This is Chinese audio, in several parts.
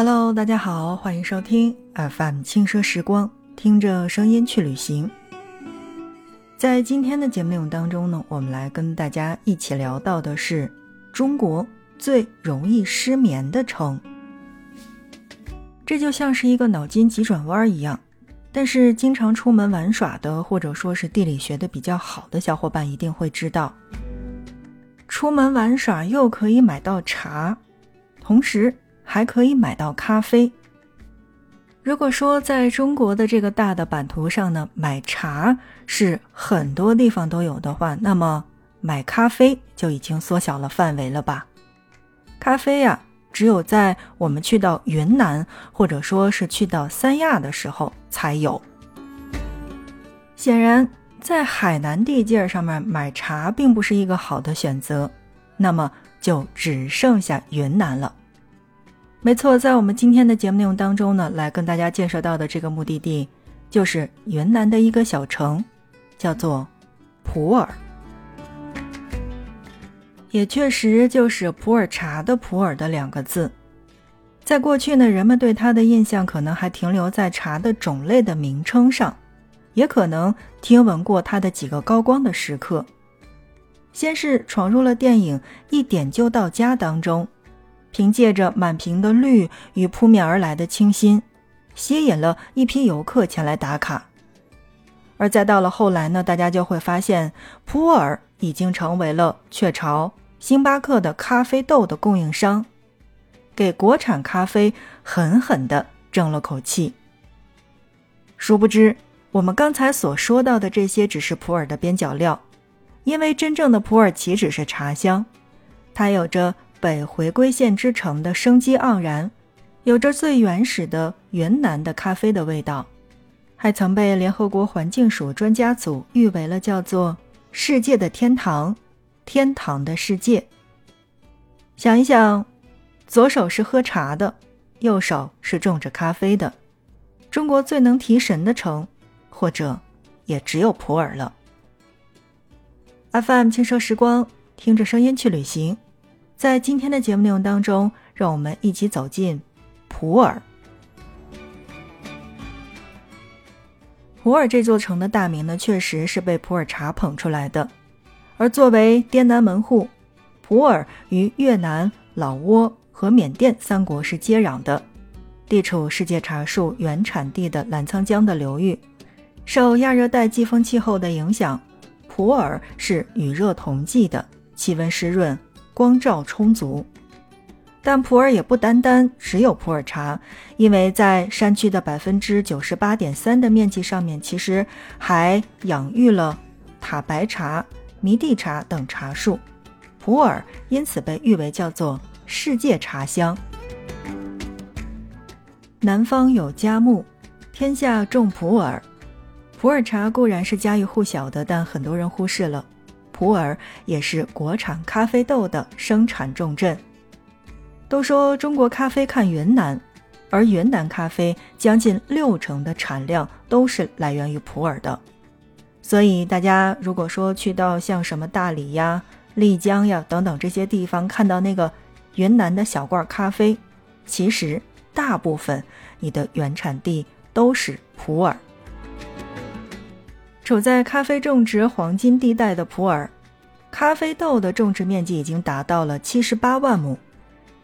Hello，大家好，欢迎收听 FM 轻奢时光，听着声音去旅行。在今天的节目内容当中呢，我们来跟大家一起聊到的是中国最容易失眠的城。这就像是一个脑筋急转弯一样，但是经常出门玩耍的，或者说是地理学的比较好的小伙伴一定会知道，出门玩耍又可以买到茶，同时。还可以买到咖啡。如果说在中国的这个大的版图上呢，买茶是很多地方都有的话，那么买咖啡就已经缩小了范围了吧？咖啡呀，只有在我们去到云南或者说是去到三亚的时候才有。显然，在海南地界上面买茶并不是一个好的选择，那么就只剩下云南了。没错，在我们今天的节目内容当中呢，来跟大家介绍到的这个目的地，就是云南的一个小城，叫做普洱，也确实就是普洱茶的普洱的两个字。在过去呢，人们对它的印象可能还停留在茶的种类的名称上，也可能听闻过它的几个高光的时刻。先是闯入了电影《一点就到家》当中。凭借着满屏的绿与扑面而来的清新，吸引了一批游客前来打卡。而再到了后来呢，大家就会发现，普洱已经成为了雀巢、星巴克的咖啡豆的供应商，给国产咖啡狠狠地争了口气。殊不知，我们刚才所说到的这些只是普洱的边角料，因为真正的普洱岂止是茶香，它有着。北回归线之城的生机盎然，有着最原始的云南的咖啡的味道，还曾被联合国环境署专家组誉为了叫做“世界的天堂”，天堂的世界。想一想，左手是喝茶的，右手是种着咖啡的，中国最能提神的城，或者也只有普洱了。FM 轻奢时光，听着声音去旅行。在今天的节目内容当中，让我们一起走进普洱。普洱这座城的大名呢，确实是被普洱茶捧出来的。而作为滇南门户，普洱与越南、老挝和缅甸三国是接壤的，地处世界茶树原产地的澜沧江的流域，受亚热带季风气候的影响，普洱是雨热同季的，气温湿润。光照充足，但普洱也不单单只有普洱茶，因为在山区的百分之九十八点三的面积上面，其实还养育了塔白茶、迷地茶等茶树，普洱因此被誉为叫做世界茶乡。南方有佳木，天下种普洱。普洱茶固然是家喻户晓的，但很多人忽视了。普洱也是国产咖啡豆的生产重镇。都说中国咖啡看云南，而云南咖啡将近六成的产量都是来源于普洱的。所以大家如果说去到像什么大理呀、丽江呀等等这些地方，看到那个云南的小罐咖啡，其实大部分你的原产地都是普洱。处在咖啡种植黄金地带的普洱，咖啡豆的种植面积已经达到了七十八万亩，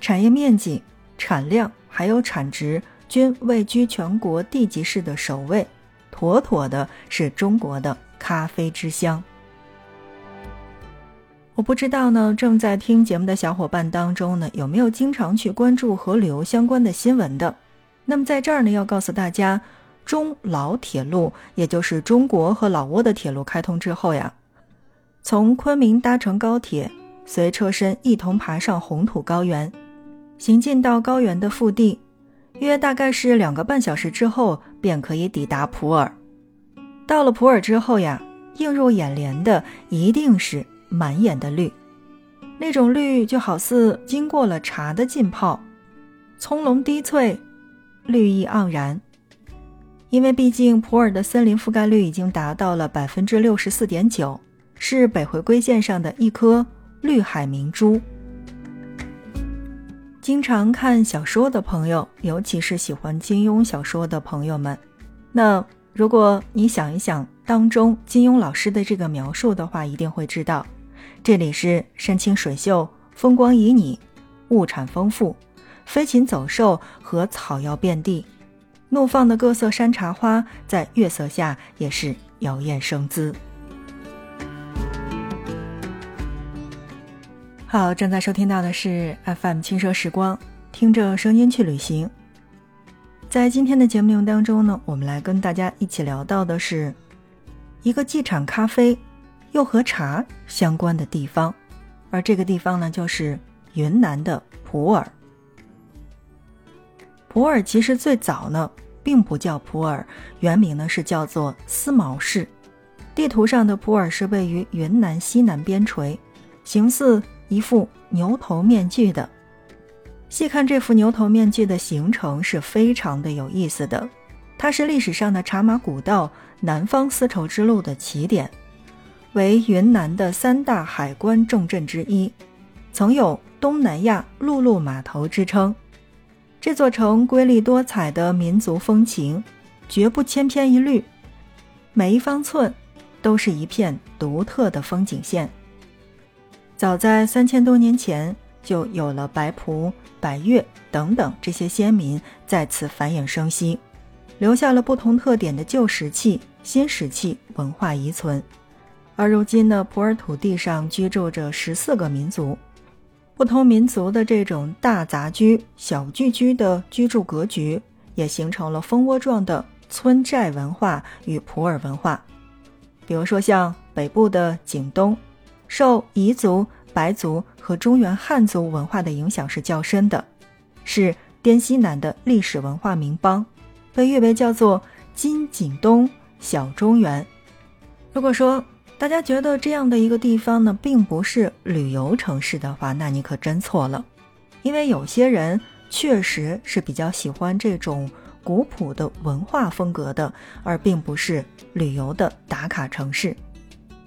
产业面积、产量还有产值均位居全国地级市的首位，妥妥的是中国的咖啡之乡。我不知道呢，正在听节目的小伙伴当中呢，有没有经常去关注和旅游相关的新闻的？那么在这儿呢，要告诉大家。中老铁路，也就是中国和老挝的铁路开通之后呀，从昆明搭乘高铁，随车身一同爬上红土高原，行进到高原的腹地，约大概是两个半小时之后，便可以抵达普洱。到了普洱之后呀，映入眼帘的一定是满眼的绿，那种绿就好似经过了茶的浸泡，葱茏低翠，绿意盎然。因为毕竟普洱的森林覆盖率已经达到了百分之六十四点九，是北回归线上的一颗绿海明珠。经常看小说的朋友，尤其是喜欢金庸小说的朋友们，那如果你想一想当中金庸老师的这个描述的话，一定会知道，这里是山清水秀、风光旖旎、物产丰富、飞禽走兽和草药遍地，怒放的各色山茶花在月色下也是摇曳生姿。好，正在收听到的是 FM 轻奢时光，听着声音去旅行。在今天的节目内容当中呢，我们来跟大家一起聊到的是一个既产咖啡又和茶相关的地方，而这个地方呢，就是云南的普洱。普洱其实最早呢，并不叫普洱，原名呢是叫做思茅市。地图上的普洱是位于云南西南边陲，形似。一副牛头面具的，细看这副牛头面具的形成是非常的有意思的。它是历史上的茶马古道、南方丝绸之路的起点，为云南的三大海关重镇之一，曾有“东南亚陆路码头”之称。这座城瑰丽多彩的民族风情，绝不千篇一律，每一方寸都是一片独特的风景线。早在三千多年前，就有了白蒲、百越等等这些先民在此繁衍生息，留下了不同特点的旧石器、新石器文化遗存。而如今呢，普洱土地上居住着十四个民族，不同民族的这种大杂居、小聚居的居住格局，也形成了蜂窝状的村寨文化与普洱文化。比如说，像北部的景东。受彝族、白族和中原汉族文化的影响是较深的，是滇西南的历史文化名邦，被誉为叫做“金景东、小中原”。如果说大家觉得这样的一个地方呢，并不是旅游城市的话，那你可真错了，因为有些人确实是比较喜欢这种古朴的文化风格的，而并不是旅游的打卡城市。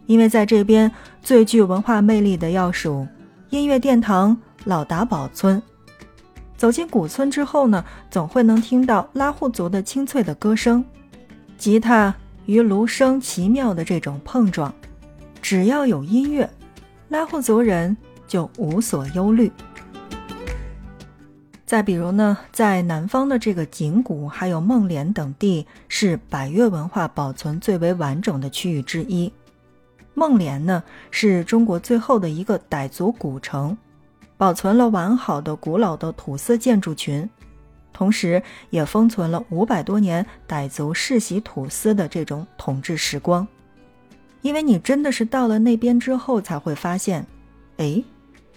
因为在这边最具文化魅力的要数音乐殿堂老达堡村。走进古村之后呢，总会能听到拉祜族的清脆的歌声，吉他与芦笙奇妙的这种碰撞。只要有音乐，拉祜族人就无所忧虑。再比如呢，在南方的这个景谷还有孟连等地，是百越文化保存最为完整的区域之一。孟连呢，是中国最后的一个傣族古城，保存了完好的古老的土色建筑群，同时也封存了五百多年傣族世袭土司的这种统治时光。因为你真的是到了那边之后，才会发现，哎，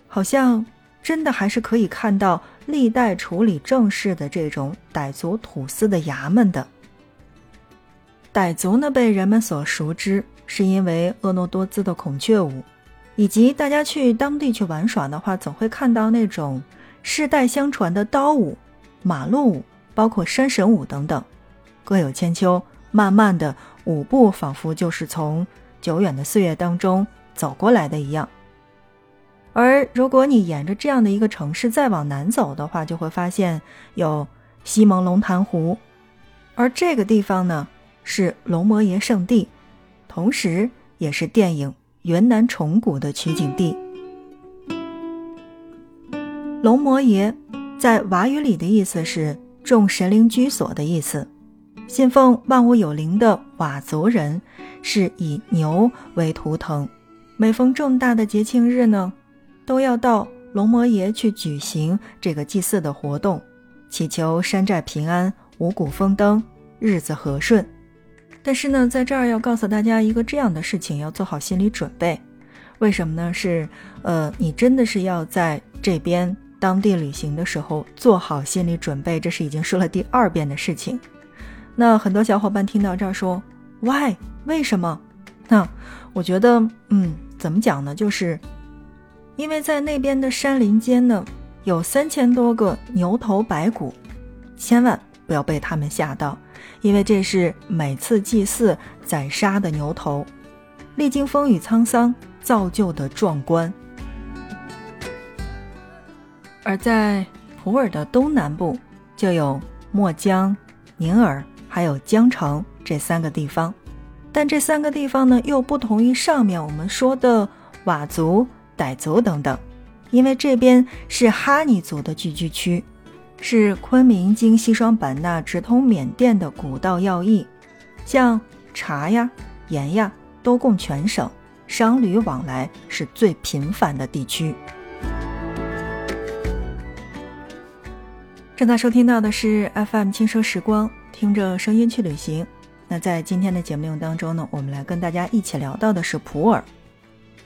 好像真的还是可以看到历代处理政事的这种傣族土司的衙门的。傣族呢，被人们所熟知。是因为婀娜多姿的孔雀舞，以及大家去当地去玩耍的话，总会看到那种世代相传的刀舞、马路舞，包括山神舞等等，各有千秋。慢慢的，舞步仿佛就是从久远的岁月当中走过来的一样。而如果你沿着这样的一个城市再往南走的话，就会发现有西蒙龙潭湖，而这个地方呢是龙摩耶圣地。同时，也是电影《云南虫谷》的取景地。龙摩耶在佤语里的意思是“众神灵居所”的意思。信奉万物有灵的佤族人是以牛为图腾，每逢重大的节庆日呢，都要到龙摩耶去举行这个祭祀的活动，祈求山寨平安、五谷丰登、日子和顺。但是呢，在这儿要告诉大家一个这样的事情，要做好心理准备。为什么呢？是，呃，你真的是要在这边当地旅行的时候做好心理准备。这是已经说了第二遍的事情。那很多小伙伴听到这儿说，Why？为什么？那我觉得，嗯，怎么讲呢？就是因为在那边的山林间呢，有三千多个牛头白骨，千万不要被他们吓到。因为这是每次祭祀宰杀的牛头，历经风雨沧桑造就的壮观。而在普洱的东南部就有墨江、宁洱还有江城这三个地方，但这三个地方呢又不同于上面我们说的佤族、傣族等等，因为这边是哈尼族的聚居区，是昆明经西双版纳直通缅甸的古道要义，像茶呀、盐呀都供全省。商旅往来是最频繁的地区。正在收听到的是 FM 轻奢时光，听着声音去旅行。那在今天的节目当中呢，我们来跟大家一起聊到的是普洱。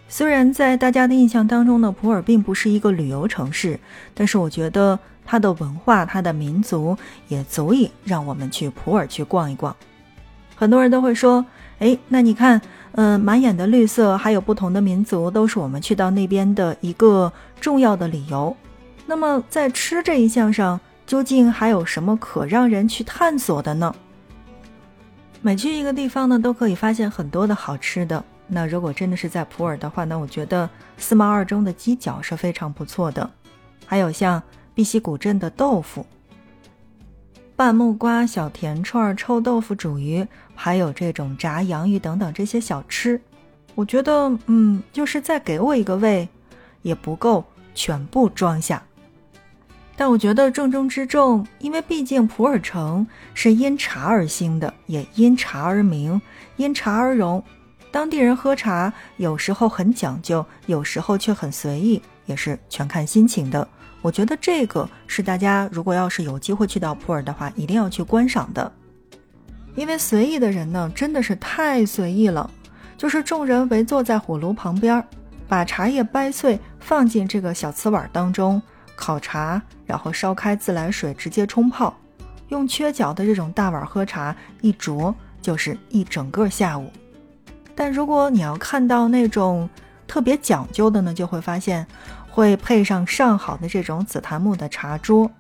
虽然在大家的印象当中呢，普洱并不是一个旅游城市，但是我觉得它的文化、它的民族也足以让我们去普洱去逛一逛。很多人都会说：“哎，那你看。”嗯，满眼的绿色，还有不同的民族，都是我们去到那边的一个重要的理由。那么，在吃这一项上，究竟还有什么可让人去探索的呢？每去一个地方呢，都可以发现很多的好吃的。那如果真的是在普洱的话，那我觉得四毛二中的鸡脚是非常不错的，还有像碧溪古镇的豆腐。拌木瓜、小甜串、臭豆腐、煮鱼，还有这种炸洋芋等等这些小吃，我觉得，嗯，就是再给我一个胃，也不够全部装下。但我觉得重中之重，因为毕竟普洱城是因茶而兴的，也因茶而名，因茶而荣。当地人喝茶有时候很讲究，有时候却很随意，也是全看心情的。我觉得这个是大家如果要是有机会去到普洱的话，一定要去观赏的。因为随意的人呢，真的是太随意了。就是众人围坐在火炉旁边，把茶叶掰碎放进这个小瓷碗当中烤茶，然后烧开自来水直接冲泡，用缺角的这种大碗喝茶，一酌就是一整个下午。但如果你要看到那种特别讲究的呢，就会发现。会配上上好的这种紫檀木的茶桌，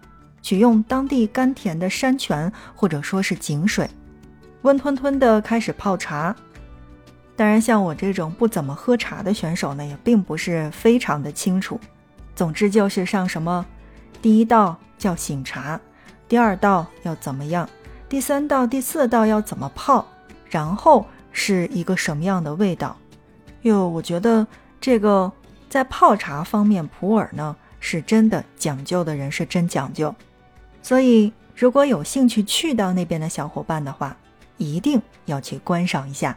取用当地甘甜的山泉或者说是井水，温吞吞的开始泡茶。当然，像我这种不怎么喝茶的选手呢，也并不是非常的清楚。总之就是上什么，第一道叫醒茶，第二道要怎么样，第三道、第四道要怎么泡，然后是一个什么样的味道。哟，我觉得这个。在泡茶方面，普洱呢是真的讲究的人是真讲究，所以如果有兴趣去到那边的小伙伴的话，一定要去观赏一下。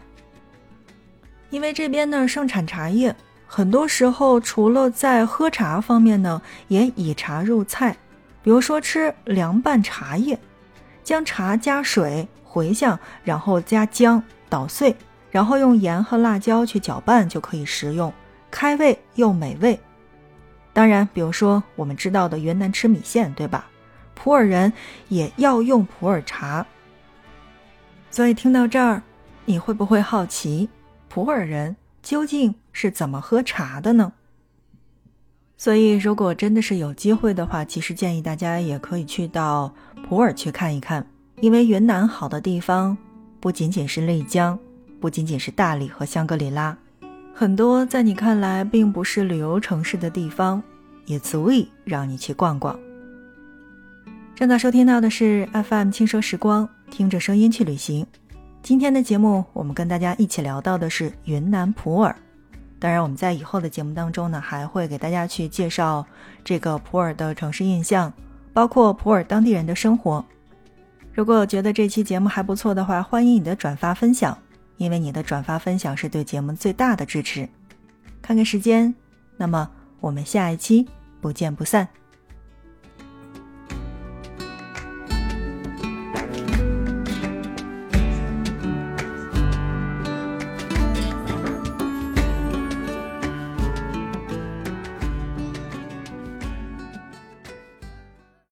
因为这边呢盛产茶叶，很多时候除了在喝茶方面呢，也以茶入菜，比如说吃凉拌茶叶，将茶加水回香，然后加姜捣碎，然后用盐和辣椒去搅拌就可以食用。开胃又美味，当然，比如说我们知道的云南吃米线，对吧？普洱人也要用普洱茶。所以听到这儿，你会不会好奇普洱人究竟是怎么喝茶的呢？所以，如果真的是有机会的话，其实建议大家也可以去到普洱去看一看，因为云南好的地方不仅仅是丽江，不仅仅是大理和香格里拉。很多在你看来并不是旅游城市的地方，也足以让你去逛逛。正在收听到的是 FM 轻奢时光，听着声音去旅行。今天的节目，我们跟大家一起聊到的是云南普洱。当然，我们在以后的节目当中呢，还会给大家去介绍这个普洱的城市印象，包括普洱当地人的生活。如果觉得这期节目还不错的话，欢迎你的转发分享。因为你的转发分享是对节目最大的支持。看看时间，那么我们下一期不见不散。